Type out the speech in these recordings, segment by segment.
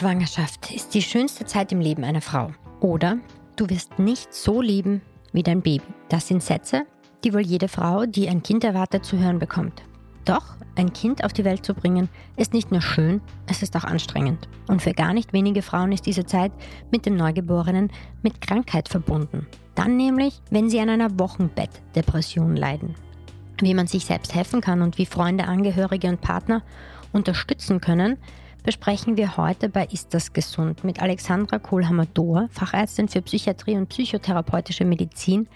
Schwangerschaft ist die schönste Zeit im Leben einer Frau. Oder du wirst nicht so lieben wie dein Baby. Das sind Sätze, die wohl jede Frau, die ein Kind erwartet, zu hören bekommt. Doch ein Kind auf die Welt zu bringen, ist nicht nur schön, es ist auch anstrengend. Und für gar nicht wenige Frauen ist diese Zeit mit dem Neugeborenen mit Krankheit verbunden. Dann nämlich, wenn sie an einer Wochenbettdepression leiden. Wie man sich selbst helfen kann und wie Freunde, Angehörige und Partner unterstützen können, besprechen wir heute bei Ist das gesund mit Alexandra Kohlhammer-Dohr, Fachärztin für Psychiatrie und psychotherapeutische Medizin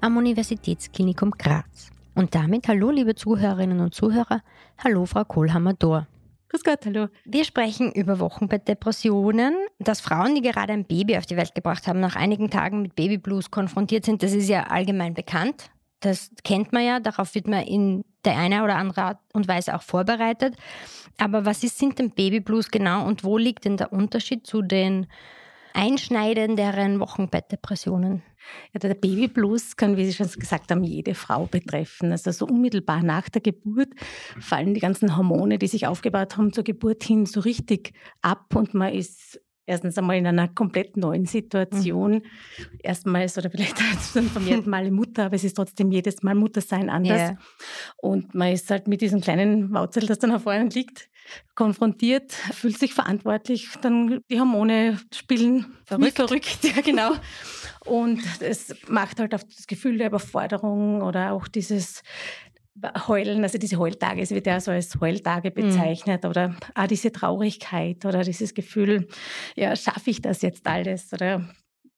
am Universitätsklinikum Graz. Und damit hallo liebe Zuhörerinnen und Zuhörer, hallo Frau Kohlhammer-Dohr. Grüß Gott, hallo. Wir sprechen über Wochenbettdepressionen. Dass Frauen, die gerade ein Baby auf die Welt gebracht haben, nach einigen Tagen mit Babyblues konfrontiert sind, das ist ja allgemein bekannt. Das kennt man ja, darauf wird man in der eine oder andere Art und Weise auch vorbereitet. Aber was ist, sind denn Babyblues genau und wo liegt denn der Unterschied zu den einschneidenderen Wochenbettdepressionen? Ja, der Babyblues kann, wie Sie schon gesagt haben, jede Frau betreffen. Also so unmittelbar nach der Geburt fallen die ganzen Hormone, die sich aufgebaut haben zur Geburt hin, so richtig ab und man ist erstens einmal in einer komplett neuen Situation. Mhm. Erstmals oder vielleicht zum vermehrten Mal Mutter, aber es ist trotzdem jedes Mal Muttersein anders. Yeah. Und man ist halt mit diesem kleinen Wauzel, das dann auf vorne liegt, konfrontiert, fühlt sich verantwortlich, dann die Hormone spielen verrückt, verrückt ja genau. Und es macht halt auf das Gefühl der Überforderung oder auch dieses Heulen, also diese Heultage, es wird ja so als Heultage mhm. bezeichnet mhm. oder auch diese Traurigkeit oder dieses Gefühl, ja, schaffe ich das jetzt alles oder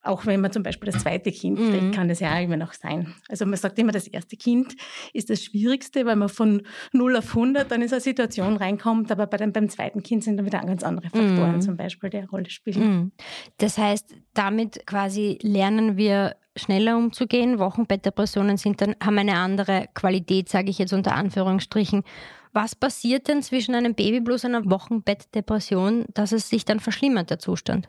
auch wenn man zum Beispiel das zweite Kind mhm. kriegt, kann das ja immer noch sein. Also man sagt immer, das erste Kind ist das Schwierigste, weil man von 0 auf 100 dann in so eine Situation reinkommt, aber bei dem, beim zweiten Kind sind dann wieder ganz andere Faktoren mhm. zum Beispiel, die eine Rolle spielen. Mhm. Das heißt, damit quasi lernen wir schneller umzugehen. Wochenbettdepressionen sind dann, haben eine andere Qualität, sage ich jetzt unter Anführungsstrichen. Was passiert denn zwischen einem Babyblues und einer Wochenbettdepression, dass es sich dann verschlimmert, der Zustand?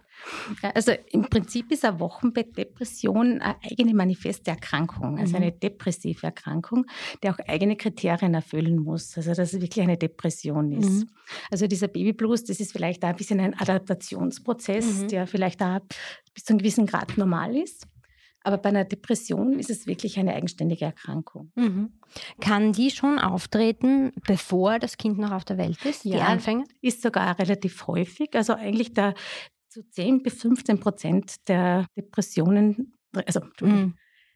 Also im Prinzip ist eine Wochenbettdepression eine eigene manifeste Erkrankung, also eine mhm. depressive Erkrankung, die auch eigene Kriterien erfüllen muss. Also dass es wirklich eine Depression ist. Mhm. Also dieser Babyblues, das ist vielleicht ein bisschen ein Adaptationsprozess, mhm. der vielleicht auch bis zu einem gewissen Grad normal ist. Aber bei einer Depression ist es wirklich eine eigenständige Erkrankung. Mhm. Kann die schon auftreten, bevor das Kind noch auf der Welt ist? Ja, Anfänge? ist sogar relativ häufig. Also eigentlich der, zu 10 bis 15 Prozent der Depressionen, also mhm.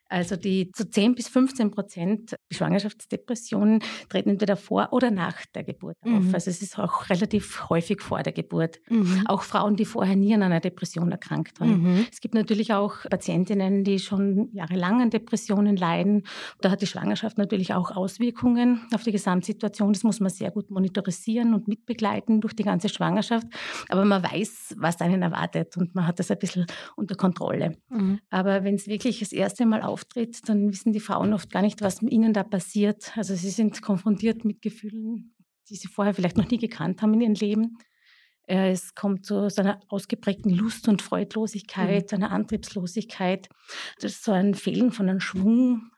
Also die zu 10 bis 15 Prozent Schwangerschaftsdepressionen treten entweder vor oder nach der Geburt auf. Mhm. Also es ist auch relativ häufig vor der Geburt. Mhm. Auch Frauen, die vorher nie an einer Depression erkrankt waren. Mhm. Es gibt natürlich auch Patientinnen, die schon jahrelang an Depressionen leiden. Da hat die Schwangerschaft natürlich auch Auswirkungen auf die Gesamtsituation. Das muss man sehr gut monitorisieren und mitbegleiten durch die ganze Schwangerschaft. Aber man weiß, was einen erwartet und man hat das ein bisschen unter Kontrolle. Mhm. Aber wenn es wirklich das erste Mal auf auftritt, dann wissen die Frauen oft gar nicht, was mit ihnen da passiert. Also sie sind konfrontiert mit Gefühlen, die sie vorher vielleicht noch nie gekannt haben in ihrem Leben. Äh, es kommt zu so einer ausgeprägten Lust- und Freudlosigkeit, mhm. einer Antriebslosigkeit. Das ist so ein Fehlen von einem Schwung.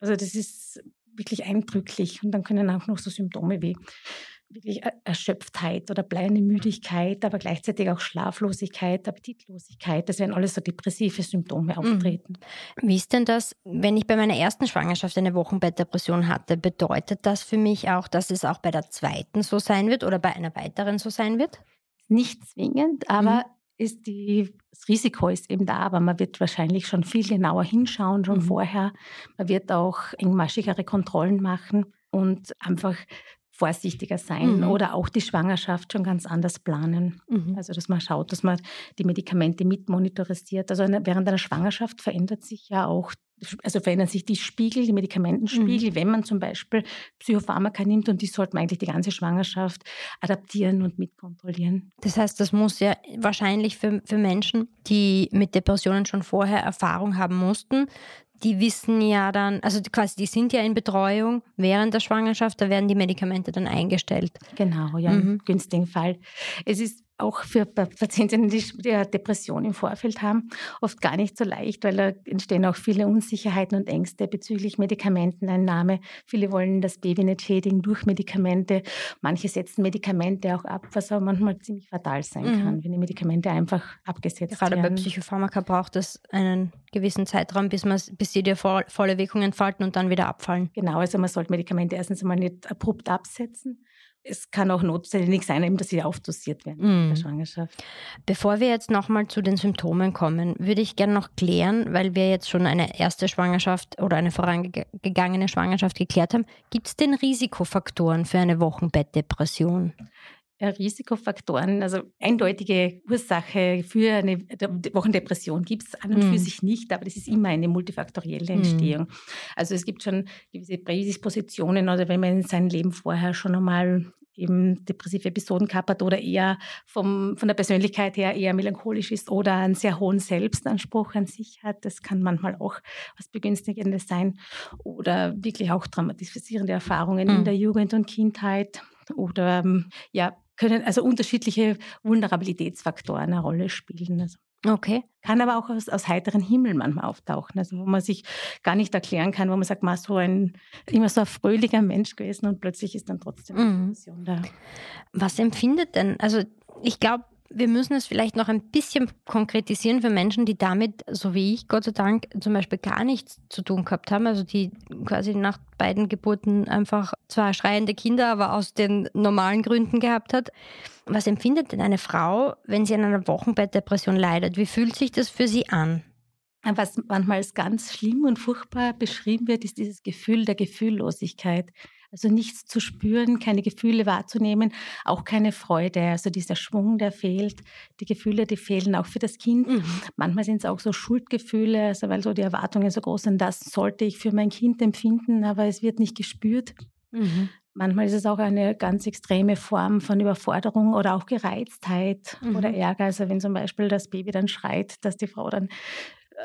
Also das ist wirklich eindrücklich. Und dann können auch noch so Symptome wie wirklich Erschöpftheit oder bleiende Müdigkeit, aber gleichzeitig auch Schlaflosigkeit, Appetitlosigkeit. Das werden alles so depressive Symptome mhm. auftreten. Wie ist denn das, wenn ich bei meiner ersten Schwangerschaft eine Wochenbettdepression hatte? Bedeutet das für mich auch, dass es auch bei der zweiten so sein wird oder bei einer weiteren so sein wird? Nicht zwingend, aber mhm. ist die, das Risiko ist eben da, aber man wird wahrscheinlich schon viel genauer hinschauen, schon mhm. vorher. Man wird auch engmaschigere Kontrollen machen und einfach vorsichtiger sein mhm. oder auch die Schwangerschaft schon ganz anders planen. Mhm. Also dass man schaut, dass man die Medikamente mit monitorisiert. Also während einer Schwangerschaft verändert sich ja auch also verändern sich die Spiegel, die Medikamentenspiegel, mhm. wenn man zum Beispiel Psychopharmaka nimmt und die sollte man eigentlich die ganze Schwangerschaft adaptieren und mitkontrollieren. Das heißt, das muss ja wahrscheinlich für, für Menschen, die mit Depressionen schon vorher Erfahrung haben mussten, die wissen ja dann, also quasi, die sind ja in Betreuung während der Schwangerschaft, da werden die Medikamente dann eingestellt. Genau, ja, mhm. im günstigen Fall. Es ist auch für Patientinnen, die Depression im Vorfeld haben, oft gar nicht so leicht, weil da entstehen auch viele Unsicherheiten und Ängste bezüglich Medikamenteneinnahme. Viele wollen das Baby nicht schädigen durch Medikamente. Manche setzen Medikamente auch ab, was aber manchmal ziemlich fatal sein mhm. kann, wenn die Medikamente einfach abgesetzt Gerade werden. Gerade bei Psychopharmaka braucht es einen gewissen Zeitraum, bis, bis sie dir volle Wirkung entfalten und dann wieder abfallen. Genau, also man sollte Medikamente erstens einmal nicht abrupt absetzen es kann auch notwendig sein, dass sie aufdosiert werden mm. in der Schwangerschaft. Bevor wir jetzt nochmal zu den Symptomen kommen, würde ich gerne noch klären, weil wir jetzt schon eine erste Schwangerschaft oder eine vorangegangene Schwangerschaft geklärt haben. Gibt es denn Risikofaktoren für eine Wochenbettdepression? Risikofaktoren, also eindeutige Ursache für eine Wochendepression gibt es an und für mhm. sich nicht, aber das ist immer eine multifaktorielle mhm. Entstehung. Mm. Also es gibt schon gewisse Prädispositionen oder wenn man in seinem Leben vorher schon einmal eben depressive Episoden gehabt hat oder eher vom, von der Persönlichkeit her eher melancholisch ist oder einen sehr hohen Selbstanspruch an sich hat. Das kann manchmal auch was Begünstigendes sein. Oder wirklich auch traumatisierende Erfahrungen mm. in mhm. der Jugend und Kindheit oder ähm, ja, können also unterschiedliche Vulnerabilitätsfaktoren eine Rolle spielen. Also okay. Kann aber auch aus, aus heiteren Himmel manchmal auftauchen, also wo man sich gar nicht erklären kann, wo man sagt, man so ein immer so ein fröhlicher Mensch gewesen und plötzlich ist dann trotzdem eine Depression mhm. da. Was empfindet denn? Also ich glaube, wir müssen es vielleicht noch ein bisschen konkretisieren für Menschen, die damit, so wie ich, Gott sei Dank, zum Beispiel gar nichts zu tun gehabt haben. Also die quasi nach beiden Geburten einfach zwar schreiende Kinder, aber aus den normalen Gründen gehabt hat. Was empfindet denn eine Frau, wenn sie an einer Wochenbettdepression leidet? Wie fühlt sich das für sie an? Was manchmal als ganz schlimm und furchtbar beschrieben wird, ist dieses Gefühl der Gefühllosigkeit. Also nichts zu spüren, keine Gefühle wahrzunehmen, auch keine Freude. Also dieser Schwung, der fehlt, die Gefühle, die fehlen auch für das Kind. Mhm. Manchmal sind es auch so Schuldgefühle, also weil so die Erwartungen so groß sind, das sollte ich für mein Kind empfinden, aber es wird nicht gespürt. Mhm. Manchmal ist es auch eine ganz extreme Form von Überforderung oder auch Gereiztheit mhm. oder Ärger. Also wenn zum Beispiel das Baby dann schreit, dass die Frau dann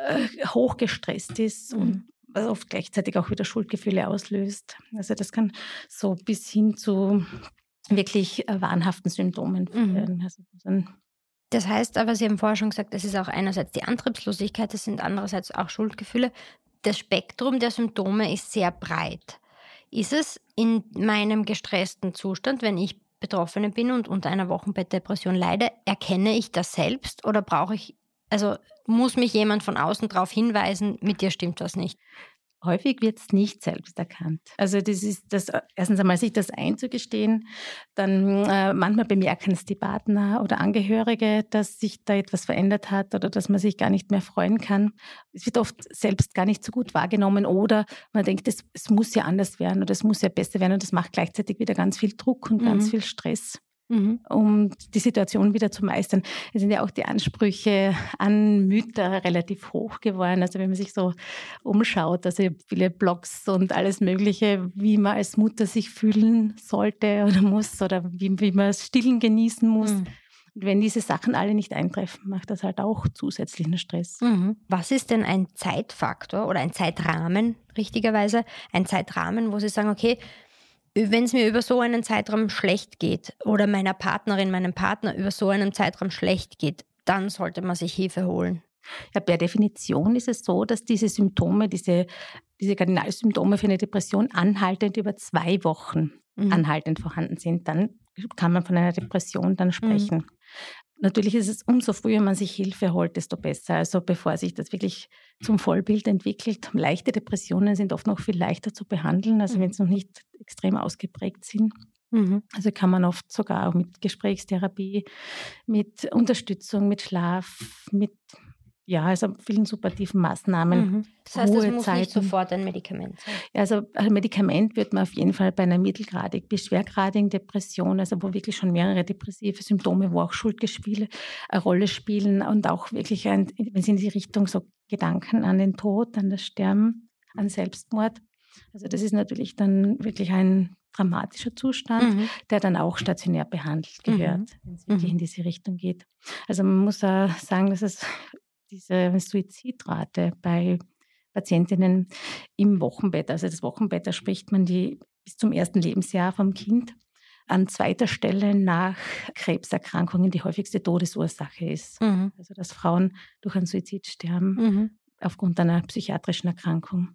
äh, hochgestresst ist und mhm was oft gleichzeitig auch wieder Schuldgefühle auslöst. Also das kann so bis hin zu wirklich äh, wahnhaften Symptomen mhm. führen. Mhm. Also das heißt aber, Sie haben vorher schon gesagt, das ist auch einerseits die Antriebslosigkeit, das sind andererseits auch Schuldgefühle. Das Spektrum der Symptome ist sehr breit. Ist es in meinem gestressten Zustand, wenn ich Betroffene bin und unter einer Wochenbettdepression leide, erkenne ich das selbst oder brauche ich also muss mich jemand von außen darauf hinweisen, mit dir stimmt was nicht. Häufig wird es nicht selbst erkannt. Also das ist das erstens einmal sich das einzugestehen, dann äh, manchmal bemerken es die Partner oder Angehörige, dass sich da etwas verändert hat oder dass man sich gar nicht mehr freuen kann. Es wird oft selbst gar nicht so gut wahrgenommen oder man denkt, es, es muss ja anders werden oder es muss ja besser werden und das macht gleichzeitig wieder ganz viel Druck und mhm. ganz viel Stress mhm. um die Situation wieder zu meistern. Es sind ja auch die Ansprüche an Mütter relativ hoch geworden. Also wenn man sich so umschaut, also viele Blogs und alles Mögliche, wie man als Mutter sich fühlen sollte oder muss oder wie, wie man das Stillen genießen muss. Mhm. Und wenn diese Sachen alle nicht eintreffen, macht das halt auch zusätzlichen Stress. Mhm. Was ist denn ein Zeitfaktor oder ein Zeitrahmen, richtigerweise? Ein Zeitrahmen, wo Sie sagen, okay, wenn es mir über so einen Zeitraum schlecht geht oder meiner Partnerin, meinem Partner über so einen Zeitraum schlecht geht, dann sollte man sich Hilfe holen. Ja, per Definition ist es so, dass diese Symptome, diese, diese Kardinalsymptome für eine Depression anhaltend über zwei Wochen mhm. anhaltend vorhanden sind. Dann kann man von einer Depression dann sprechen. Mhm. Natürlich ist es umso früher man sich Hilfe holt, desto besser. Also bevor sich das wirklich zum Vollbild entwickelt. Leichte Depressionen sind oft noch viel leichter zu behandeln, also mhm. wenn sie noch nicht extrem ausgeprägt sind. Mhm. Also kann man oft sogar auch mit Gesprächstherapie, mit Unterstützung, mit Schlaf, mit ja, also vielen suppativen Maßnahmen. Mhm. Das heißt, es muss nicht sofort ein Medikament sein. Also ein Medikament wird man auf jeden Fall bei einer mittelgradig bis schwergradigen Depression, also wo wirklich schon mehrere depressive Symptome, wo auch Schuldgespiele eine Rolle spielen und auch wirklich, ein, wenn sie in die Richtung so Gedanken an den Tod, an das Sterben, an Selbstmord. Also das ist natürlich dann wirklich ein dramatischer Zustand, mhm. der dann auch stationär behandelt gehört, mhm. wenn es wirklich mhm. in diese Richtung geht. Also man muss auch sagen, dass es diese Suizidrate bei Patientinnen im Wochenbett, also das Wochenbett, da spricht man die bis zum ersten Lebensjahr vom Kind an zweiter Stelle nach Krebserkrankungen die häufigste Todesursache ist. Mhm. Also dass Frauen durch einen Suizid sterben mhm. aufgrund einer psychiatrischen Erkrankung.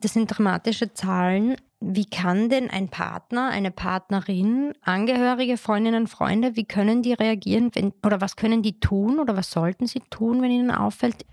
Das sind dramatische Zahlen. Wie kann denn ein Partner, eine Partnerin, Angehörige, Freundinnen, Freunde, wie können die reagieren wenn, oder was können die tun oder was sollten sie tun, wenn ihnen auffällt,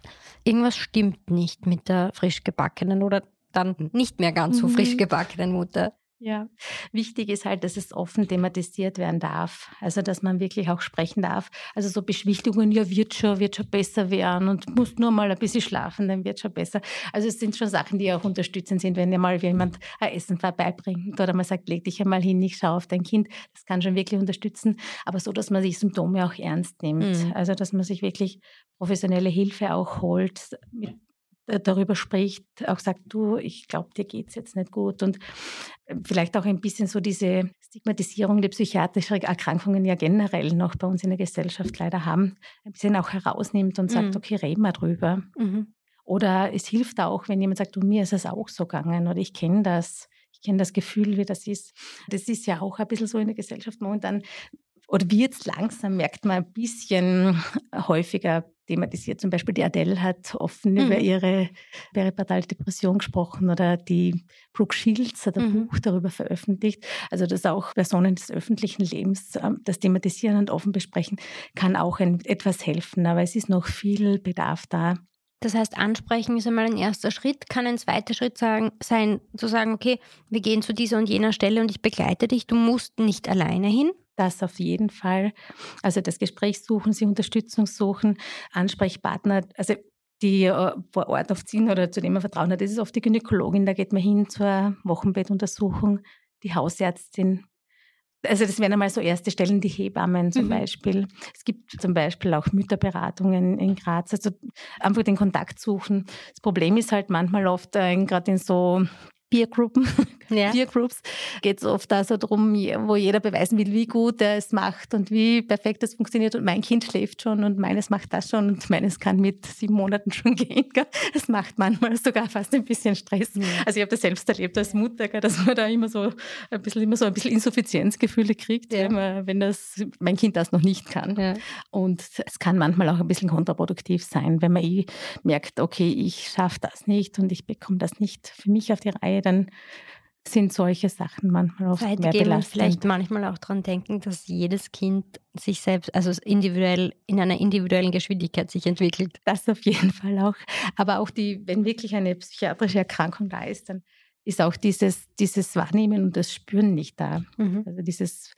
irgendwas stimmt nicht mit der frisch gebackenen oder dann nicht mehr ganz so frisch mhm. gebackenen Mutter? Ja, wichtig ist halt, dass es offen thematisiert werden darf. Also, dass man wirklich auch sprechen darf. Also, so Beschwichtigungen, ja, wird schon, wird schon besser werden und musst nur mal ein bisschen schlafen, dann wird schon besser. Also, es sind schon Sachen, die auch unterstützend sind, wenn dir mal jemand ein Essen vorbeibringt oder man sagt, leg dich einmal hin, ich schaue auf dein Kind. Das kann schon wirklich unterstützen. Aber so, dass man sich Symptome auch ernst nimmt. Mhm. Also, dass man sich wirklich professionelle Hilfe auch holt, mit darüber spricht, auch sagt, du, ich glaube, dir geht es jetzt nicht gut. Und äh, vielleicht auch ein bisschen so diese Stigmatisierung der psychiatrischen Erkrankungen ja generell noch bei uns in der Gesellschaft leider haben, ein bisschen auch herausnimmt und sagt, mhm. okay, reden wir drüber. Mhm. Oder es hilft auch, wenn jemand sagt, du, mir ist es auch so gegangen oder ich kenne das. Ich kenne das Gefühl, wie das ist. Das ist ja auch ein bisschen so in der Gesellschaft momentan, oder wird es langsam, merkt man ein bisschen häufiger thematisiert. Zum Beispiel die Adele hat offen mhm. über ihre peripartale Depression gesprochen oder die Brooke Shields hat ein mhm. Buch darüber veröffentlicht. Also dass auch Personen des öffentlichen Lebens ähm, das thematisieren und offen besprechen, kann auch ein, etwas helfen. Aber es ist noch viel Bedarf da. Das heißt, ansprechen ist einmal ein erster Schritt, kann ein zweiter Schritt sagen, sein, zu sagen, okay, wir gehen zu dieser und jener Stelle und ich begleite dich, du musst nicht alleine hin. Das auf jeden Fall. Also das Gespräch suchen, sie Unterstützung suchen, Ansprechpartner, also die äh, vor Ort oft sind oder zu dem man Vertrauen hat, das ist oft die Gynäkologin, da geht man hin zur Wochenbettuntersuchung, die Hausärztin. Also das wären einmal so erste Stellen, die Hebammen zum mhm. Beispiel. Es gibt zum Beispiel auch Mütterberatungen in Graz. Also einfach den Kontakt suchen. Das Problem ist halt manchmal oft, äh, gerade in so Peergruppen, ja. Peergroups, geht es oft da so drum, wo jeder beweisen will, wie gut er es macht und wie perfekt es funktioniert. Und mein Kind schläft schon und meines macht das schon und meines kann mit sieben Monaten schon gehen. Das macht manchmal sogar fast ein bisschen Stress. Ja. Also ich habe das selbst erlebt als Mutter, dass man da immer so ein bisschen, immer so ein bisschen Insuffizienzgefühle kriegt, ja. wenn das, mein Kind das noch nicht kann. Und es kann manchmal auch ein bisschen kontraproduktiv sein, wenn man eh merkt, okay, ich schaffe das nicht und ich bekomme das nicht für mich auf die Reihe dann sind solche Sachen manchmal oft Zeit mehr belastend. Vielleicht manchmal auch daran denken, dass jedes Kind sich selbst, also individuell in einer individuellen Geschwindigkeit sich entwickelt. Das auf jeden Fall auch. Aber auch die, wenn wirklich eine psychiatrische Erkrankung da ist, dann ist auch dieses, dieses Wahrnehmen und das Spüren nicht da. Mhm. Also dieses,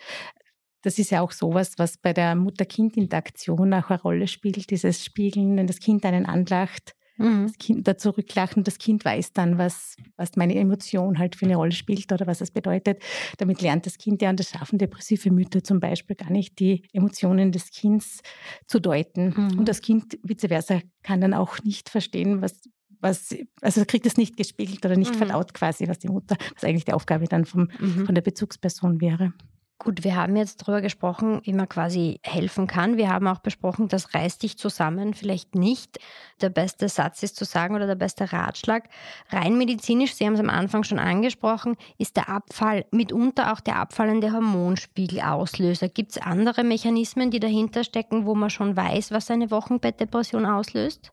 das ist ja auch sowas, was bei der Mutter-Kind-Interaktion auch eine Rolle spielt, dieses Spiegeln, wenn das Kind einen anlacht Mhm. Das Kind da zurücklachen, das Kind weiß dann, was, was meine Emotion halt für eine Rolle spielt oder was das bedeutet. Damit lernt das Kind ja, und das schaffen depressive Mütter zum Beispiel gar nicht, die Emotionen des Kindes zu deuten. Mhm. Und das Kind vice versa kann dann auch nicht verstehen, was, was, also kriegt es nicht gespiegelt oder nicht mhm. verdaut quasi, was die Mutter, was eigentlich die Aufgabe dann vom, mhm. von der Bezugsperson wäre. Gut, wir haben jetzt darüber gesprochen, wie man quasi helfen kann. Wir haben auch besprochen, das reißt dich zusammen vielleicht nicht. Der beste Satz ist zu sagen oder der beste Ratschlag. Rein medizinisch, Sie haben es am Anfang schon angesprochen, ist der Abfall mitunter auch der abfallende Hormonspiegel Auslöser. Gibt es andere Mechanismen, die dahinter stecken, wo man schon weiß, was eine Wochenbettdepression auslöst?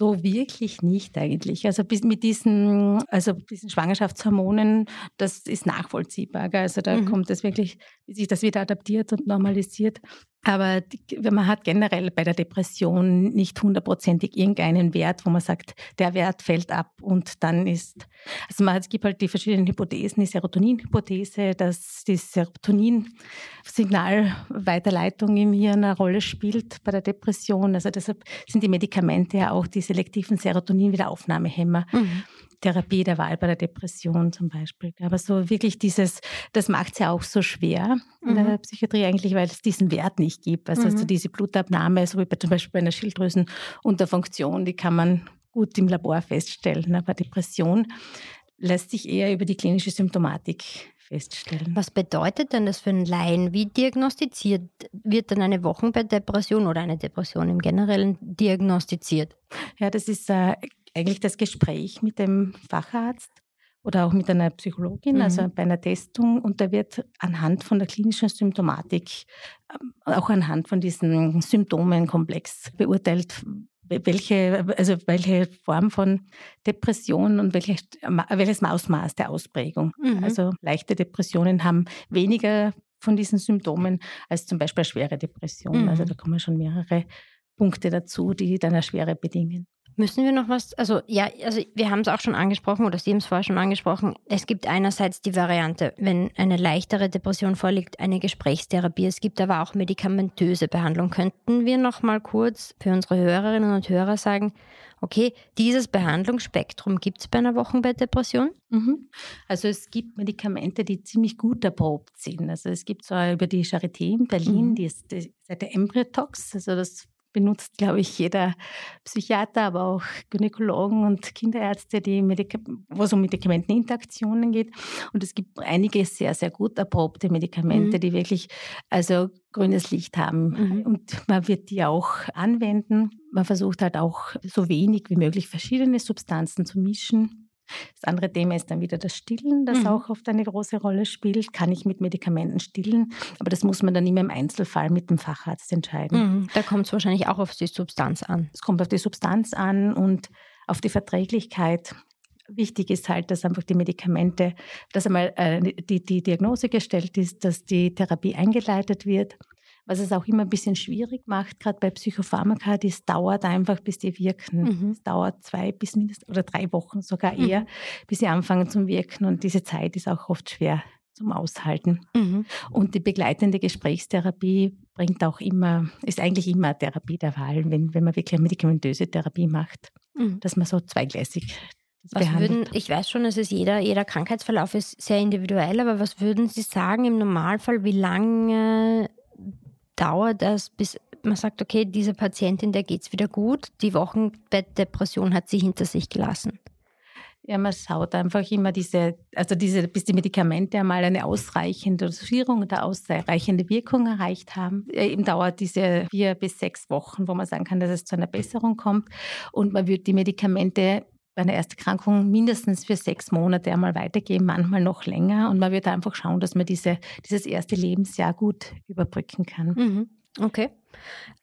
So wirklich nicht eigentlich. Also bis mit diesen, also diesen Schwangerschaftshormonen, das ist nachvollziehbar. Also da mhm. kommt es wirklich, sich das wieder adaptiert und normalisiert. Aber man hat generell bei der Depression nicht hundertprozentig irgendeinen Wert, wo man sagt, der Wert fällt ab und dann ist, also man, es gibt halt die verschiedenen Hypothesen, die Serotonin-Hypothese, dass die Serotonin-Signalweiterleitung im Hirn eine Rolle spielt bei der Depression. Also deshalb sind die Medikamente ja auch die selektiven Serotonin-Wiederaufnahmehämmer. Mhm. Therapie der Wahl bei der Depression zum Beispiel. Aber so wirklich dieses, das macht es ja auch so schwer in mhm. der Psychiatrie eigentlich, weil es diesen Wert nicht gibt. Also, mhm. also diese Blutabnahme, so wie bei, zum Beispiel bei einer Schilddrüsenunterfunktion, die kann man gut im Labor feststellen. Aber Depression lässt sich eher über die klinische Symptomatik feststellen. Was bedeutet denn das für einen Laien? Wie diagnostiziert wird dann eine Wochenbettdepression oder eine Depression im Generellen diagnostiziert? Ja, das ist äh, eigentlich das Gespräch mit dem Facharzt oder auch mit einer Psychologin, mhm. also bei einer Testung. Und da wird anhand von der klinischen Symptomatik, ähm, auch anhand von diesem Symptomenkomplex beurteilt, welche, also welche Form von Depression und welche, welches Ausmaß der Ausprägung. Mhm. Also leichte Depressionen haben weniger von diesen Symptomen als zum Beispiel schwere Depression. Mhm. Also da kommen schon mehrere Punkte dazu, die dann eine Schwere bedingen. Müssen wir noch was, also ja, also wir haben es auch schon angesprochen oder Sie haben es vorher schon angesprochen. Es gibt einerseits die Variante, wenn eine leichtere Depression vorliegt, eine Gesprächstherapie. Es gibt aber auch medikamentöse Behandlung. Könnten wir noch mal kurz für unsere Hörerinnen und Hörer sagen, okay, dieses Behandlungsspektrum gibt es bei einer Wochenbettdepression? Mhm. Also es gibt Medikamente, die ziemlich gut erprobt sind. Also es gibt so über die Charité in Berlin, mhm. die ist, die der Embryotox, also das benutzt, glaube ich, jeder Psychiater, aber auch Gynäkologen und Kinderärzte, die Medika wo es um Medikamenteninteraktionen geht. Und es gibt einige sehr, sehr gut erprobte Medikamente, mhm. die wirklich also grünes Licht haben. Mhm. Und man wird die auch anwenden. Man versucht halt auch so wenig wie möglich verschiedene Substanzen zu mischen. Das andere Thema ist dann wieder das Stillen, das mhm. auch oft eine große Rolle spielt. Kann ich mit Medikamenten stillen? Aber das muss man dann immer im Einzelfall mit dem Facharzt entscheiden. Mhm. Da kommt es wahrscheinlich auch auf die Substanz an. Es kommt auf die Substanz an und auf die Verträglichkeit. Wichtig ist halt, dass einfach die Medikamente, dass einmal äh, die, die Diagnose gestellt ist, dass die Therapie eingeleitet wird was es auch immer ein bisschen schwierig macht, gerade bei Psychopharmaka, das dauert einfach, bis die wirken. Mhm. Es dauert zwei bis mindestens oder drei Wochen sogar mhm. eher, mhm. bis sie anfangen zu wirken. Und diese Zeit ist auch oft schwer zum Aushalten. Mhm. Und die begleitende Gesprächstherapie bringt auch immer, ist eigentlich immer eine Therapie der Wahl, wenn, wenn man wirklich eine medikamentöse Therapie macht, mhm. dass man so zweigleisig was würden, ich weiß schon, es ist jeder, jeder Krankheitsverlauf ist sehr individuell, aber was würden Sie sagen im Normalfall, wie lange dauert das, bis man sagt, okay, dieser Patientin, der geht es wieder gut, die Wochenbettdepression hat sie hinter sich gelassen? Ja, man schaut einfach immer diese, also diese, bis die Medikamente einmal eine ausreichende Dosierung oder ausreichende Wirkung erreicht haben. Eben dauert diese vier bis sechs Wochen, wo man sagen kann, dass es zu einer Besserung kommt. Und man wird die Medikamente bei einer Ersterkrankung mindestens für sechs Monate einmal weitergeben, manchmal noch länger. Und man wird einfach schauen, dass man diese, dieses erste Lebensjahr gut überbrücken kann. Mhm. Okay.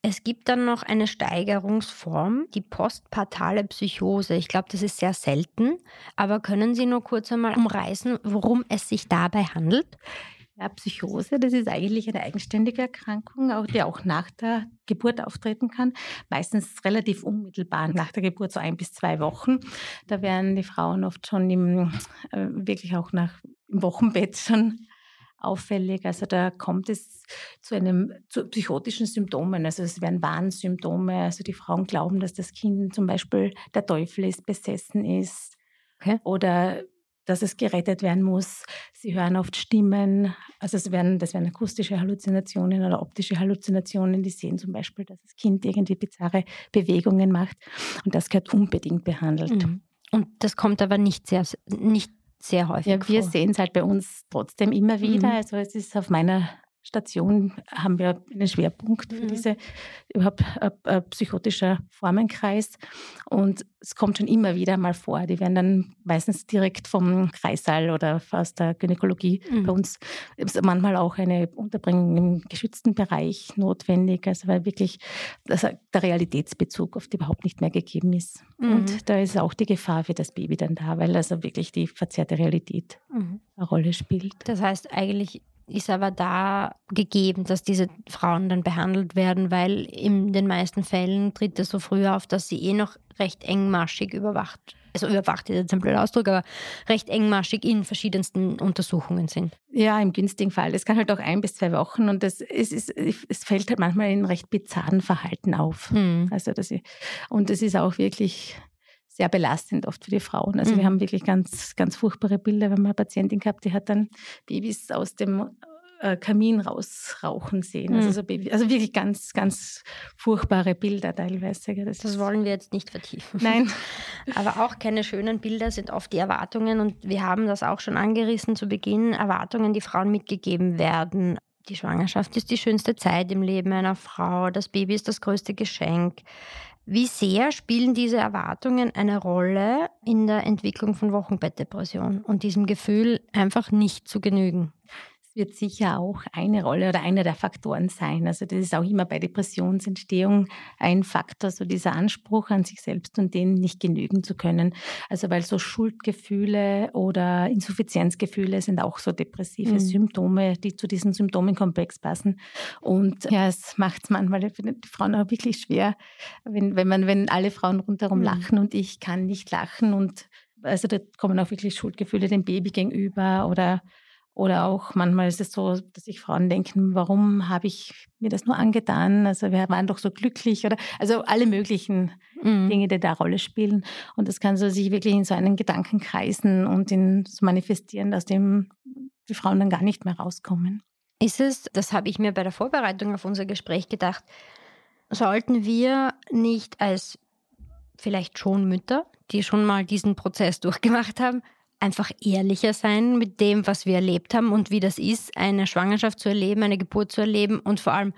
Es gibt dann noch eine Steigerungsform, die postpartale Psychose. Ich glaube, das ist sehr selten. Aber können Sie nur kurz einmal umreißen, worum es sich dabei handelt? Ja, Psychose, das ist eigentlich eine eigenständige Erkrankung, die auch nach der Geburt auftreten kann. Meistens relativ unmittelbar nach der Geburt, so ein bis zwei Wochen. Da werden die Frauen oft schon im, äh, wirklich auch nach, im Wochenbett schon auffällig. Also da kommt es zu einem zu psychotischen Symptomen. Also es werden Warnsymptome. Also die Frauen glauben, dass das Kind zum Beispiel der Teufel ist, besessen ist. Okay. Oder dass es gerettet werden muss. Sie hören oft Stimmen, also es werden, das werden akustische Halluzinationen oder optische Halluzinationen, die sehen zum Beispiel, dass das Kind irgendwie bizarre Bewegungen macht und das gehört unbedingt behandelt. Mhm. Und das kommt aber nicht sehr, nicht sehr häufig ja, wir sehen es halt bei uns trotzdem immer wieder. Mhm. Also es ist auf meiner Station haben wir einen Schwerpunkt für mhm. diese überhaupt äh, äh, psychotischer Formenkreis. Und es kommt schon immer wieder mal vor. Die werden dann meistens direkt vom Kreissaal oder aus der Gynäkologie mhm. bei uns. Ist manchmal auch eine Unterbringung im geschützten Bereich notwendig, also weil wirklich der Realitätsbezug oft überhaupt nicht mehr gegeben ist. Mhm. Und da ist auch die Gefahr für das Baby dann da, weil also wirklich die verzerrte Realität mhm. eine Rolle spielt. Das heißt eigentlich ist aber da gegeben, dass diese Frauen dann behandelt werden, weil in den meisten Fällen tritt es so früh auf, dass sie eh noch recht engmaschig überwacht, also überwacht ist jetzt ein blöder Ausdruck, aber recht engmaschig in verschiedensten Untersuchungen sind. Ja, im günstigen Fall. Es kann halt auch ein bis zwei Wochen und das, es, ist, es fällt halt manchmal in recht bizarren Verhalten auf. Hm. Also das, und es ist auch wirklich sehr belastend oft für die Frauen. Also mhm. wir haben wirklich ganz, ganz furchtbare Bilder. Wir haben eine Patientin gehabt, die hat dann Babys aus dem äh, Kamin rausrauchen sehen. Also mhm. Also, so Baby, also wirklich ganz, ganz furchtbare Bilder teilweise. Das, das wollen wir jetzt nicht vertiefen. Nein. Aber auch keine schönen Bilder sind oft die Erwartungen und wir haben das auch schon angerissen zu Beginn, Erwartungen, die Frauen mitgegeben werden. Die Schwangerschaft ist die schönste Zeit im Leben einer Frau. Das Baby ist das größte Geschenk. Wie sehr spielen diese Erwartungen eine Rolle in der Entwicklung von Wochenbettdepression und diesem Gefühl, einfach nicht zu genügen? Wird sicher auch eine Rolle oder einer der Faktoren sein. Also das ist auch immer bei Depressionsentstehung ein Faktor, so dieser Anspruch an sich selbst und denen nicht genügen zu können. Also weil so Schuldgefühle oder Insuffizienzgefühle sind auch so depressive mhm. Symptome, die zu diesem Symptomenkomplex passen. Und ja, es macht es manchmal für die Frauen auch wirklich schwer, wenn, wenn man, wenn alle Frauen rundherum mhm. lachen und ich kann nicht lachen und also da kommen auch wirklich Schuldgefühle dem Baby gegenüber oder oder auch manchmal ist es so, dass sich Frauen denken, warum habe ich mir das nur angetan? Also wir waren doch so glücklich oder also alle möglichen mhm. Dinge, die da Rolle spielen. Und das kann so sich wirklich in so einen Gedanken kreisen und in so manifestieren, aus dem die Frauen dann gar nicht mehr rauskommen. Ist es, das habe ich mir bei der Vorbereitung auf unser Gespräch gedacht, sollten wir nicht als vielleicht schon Mütter, die schon mal diesen Prozess durchgemacht haben, einfach ehrlicher sein mit dem, was wir erlebt haben und wie das ist, eine Schwangerschaft zu erleben, eine Geburt zu erleben und vor allem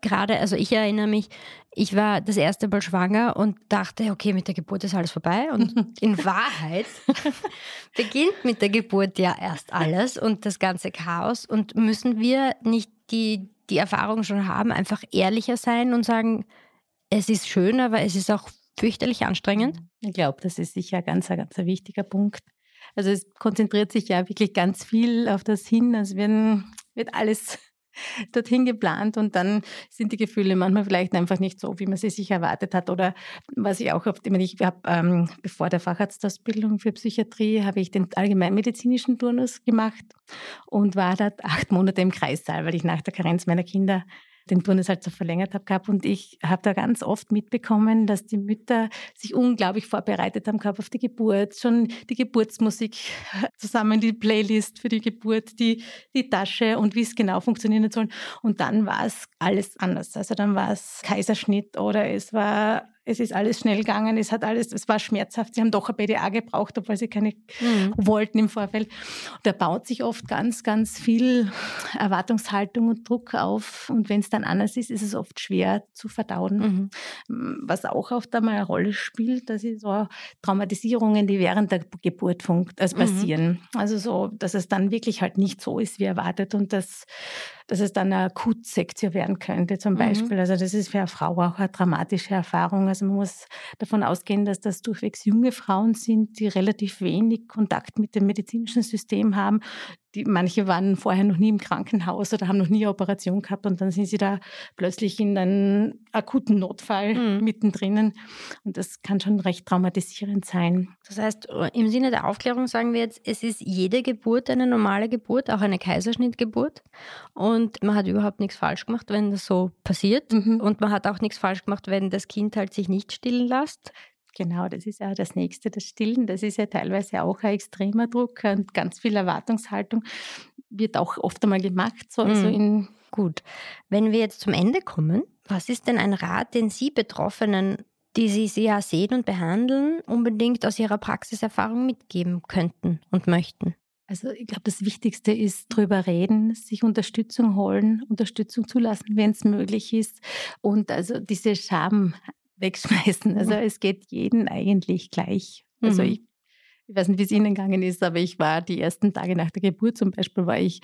gerade, also ich erinnere mich, ich war das erste Mal schwanger und dachte, okay, mit der Geburt ist alles vorbei. Und in Wahrheit beginnt mit der Geburt ja erst alles und das ganze Chaos. Und müssen wir nicht die, die Erfahrung schon haben, einfach ehrlicher sein und sagen, es ist schön, aber es ist auch fürchterlich anstrengend? Ich glaube, das ist sicher ein ganz, ganz wichtiger Punkt. Also es konzentriert sich ja wirklich ganz viel auf das Hin. Also werden, wird alles dorthin geplant und dann sind die Gefühle manchmal vielleicht einfach nicht so, wie man sie sich erwartet hat. Oder was ich auch oft, ich, ich habe ähm, bevor der Facharztausbildung für Psychiatrie, habe ich den allgemeinmedizinischen Turnus gemacht und war dort acht Monate im Kreissaal, weil ich nach der Karenz meiner Kinder den Turnus halt so verlängert habe gehabt. Und ich habe da ganz oft mitbekommen, dass die Mütter sich unglaublich vorbereitet haben gehabt auf die Geburt, schon die Geburtsmusik zusammen, die Playlist für die Geburt, die, die Tasche und wie es genau funktionieren soll. Und dann war es alles anders. Also dann war es Kaiserschnitt oder es war es ist alles schnell gegangen, es hat alles, es war schmerzhaft. Sie haben doch ein BDA gebraucht, obwohl sie keine mhm. wollten im Vorfeld. Und da baut sich oft ganz, ganz viel Erwartungshaltung und Druck auf. Und wenn es dann anders ist, ist es oft schwer zu verdauen. Mhm. Was auch oft einmal eine Rolle spielt, das sind so Traumatisierungen, die während der Geburt funkt, also passieren. Mhm. Also so, dass es dann wirklich halt nicht so ist, wie erwartet und dass dass es dann eine Akutsektion werden könnte zum mhm. Beispiel. Mhm. Also das ist für eine Frau auch eine dramatische Erfahrung. Also man muss davon ausgehen, dass das durchwegs junge Frauen sind, die relativ wenig Kontakt mit dem medizinischen System haben, die, manche waren vorher noch nie im Krankenhaus oder haben noch nie eine Operation gehabt und dann sind sie da plötzlich in einem akuten Notfall mhm. mittendrin. Und das kann schon recht traumatisierend sein. Das heißt, im Sinne der Aufklärung sagen wir jetzt, es ist jede Geburt eine normale Geburt, auch eine Kaiserschnittgeburt. Und man hat überhaupt nichts falsch gemacht, wenn das so passiert. Mhm. Und man hat auch nichts falsch gemacht, wenn das Kind halt sich nicht stillen lässt. Genau, das ist ja das Nächste, das Stillen. Das ist ja teilweise auch ein extremer Druck und ganz viel Erwartungshaltung wird auch oft einmal gemacht. So, also in Gut, wenn wir jetzt zum Ende kommen, was ist denn ein Rat, den Sie Betroffenen, die Sie ja sehen und behandeln, unbedingt aus Ihrer Praxiserfahrung mitgeben könnten und möchten? Also ich glaube, das Wichtigste ist drüber reden, sich Unterstützung holen, Unterstützung zulassen, wenn es möglich ist und also diese Scham wegschmeißen. Also mhm. es geht jeden eigentlich gleich. Also mhm. ich, ich weiß nicht, wie es Ihnen gegangen ist, aber ich war die ersten Tage nach der Geburt zum Beispiel, war ich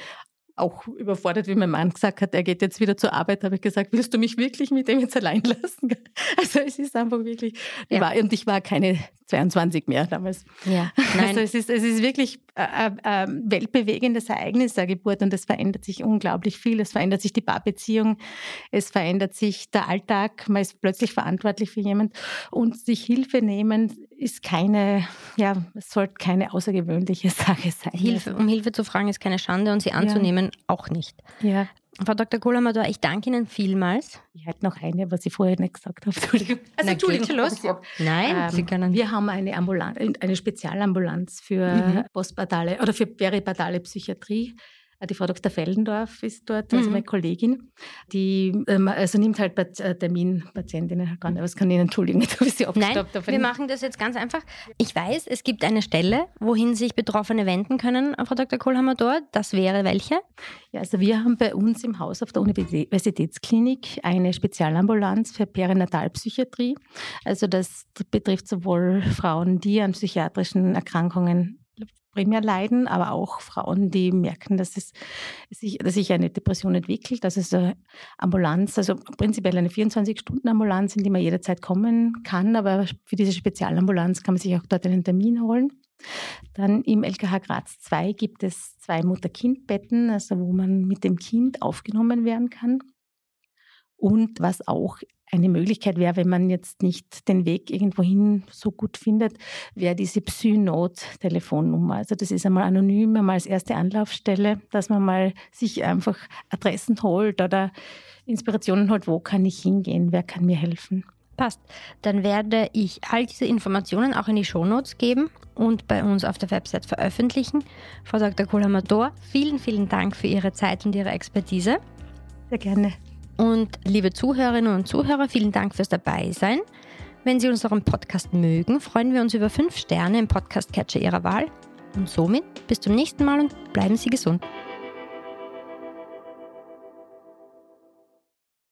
auch überfordert, wie mein Mann gesagt hat, er geht jetzt wieder zur Arbeit, habe ich gesagt, willst du mich wirklich mit dem jetzt allein lassen? Also es ist einfach wirklich, ja. war, und ich war keine 22 mehr damals. Ja, nein. Also es ist, es ist wirklich ein, ein weltbewegendes Ereignis, eine Geburt, und es verändert sich unglaublich viel. Es verändert sich die Paarbeziehung, es verändert sich der Alltag, man ist plötzlich verantwortlich für jemanden und sich Hilfe nehmen ist keine, ja, es sollte keine außergewöhnliche Sache sein. Hilfe, also um Hilfe zu fragen ist keine Schande und sie anzunehmen ja. auch nicht. Ja. Frau Dr. Kohler-Mador, ich danke Ihnen vielmals. Ich hätte noch eine, was ich vorher nicht gesagt habe. Entschuldigung. Also, Entschuldigung, los. Nein, ähm, Sie können. Wir haben eine, Ambulanz, eine Spezialambulanz für mhm. postpartale oder für peripartale Psychiatrie. Äh, die Frau Dr. Fellendorf ist dort, also mhm. meine Kollegin, die ähm, also nimmt halt äh, Terminpatientinnen halt nicht. Aber es kann Ihnen entschuldigen, habe ich Sie abgestoppt. Nein, wir machen das jetzt ganz einfach. Ich weiß, es gibt eine Stelle, wohin sich Betroffene wenden können, Frau Dr. Kohlhammer dort. Das wäre welche? Ja, also wir haben bei uns im Haus auf der Universitätsklinik eine Spezialambulanz für Perinatalpsychiatrie. Also das betrifft sowohl Frauen, die an psychiatrischen Erkrankungen primär leiden, aber auch Frauen, die merken, dass, es sich, dass sich eine Depression entwickelt. Das ist eine Ambulanz, also prinzipiell eine 24-Stunden-Ambulanz, in die man jederzeit kommen kann, aber für diese Spezialambulanz kann man sich auch dort einen Termin holen. Dann im LKH Graz 2 gibt es zwei Mutter-Kind-Betten, also wo man mit dem Kind aufgenommen werden kann. Und was auch eine Möglichkeit wäre, wenn man jetzt nicht den Weg irgendwohin so gut findet, wäre diese Psynot-Telefonnummer. Also das ist einmal anonym, einmal als erste Anlaufstelle, dass man mal sich einfach Adressen holt oder Inspirationen holt, wo kann ich hingehen, wer kann mir helfen. Passt. Dann werde ich all diese Informationen auch in die Shownotes geben und bei uns auf der Website veröffentlichen. Frau Dr. Kohler-Mador, vielen, vielen Dank für Ihre Zeit und Ihre Expertise. Sehr gerne. Und liebe Zuhörerinnen und Zuhörer, vielen Dank fürs Dabeisein. Wenn Sie unseren Podcast mögen, freuen wir uns über fünf Sterne im Podcast-Catcher Ihrer Wahl. Und somit bis zum nächsten Mal und bleiben Sie gesund.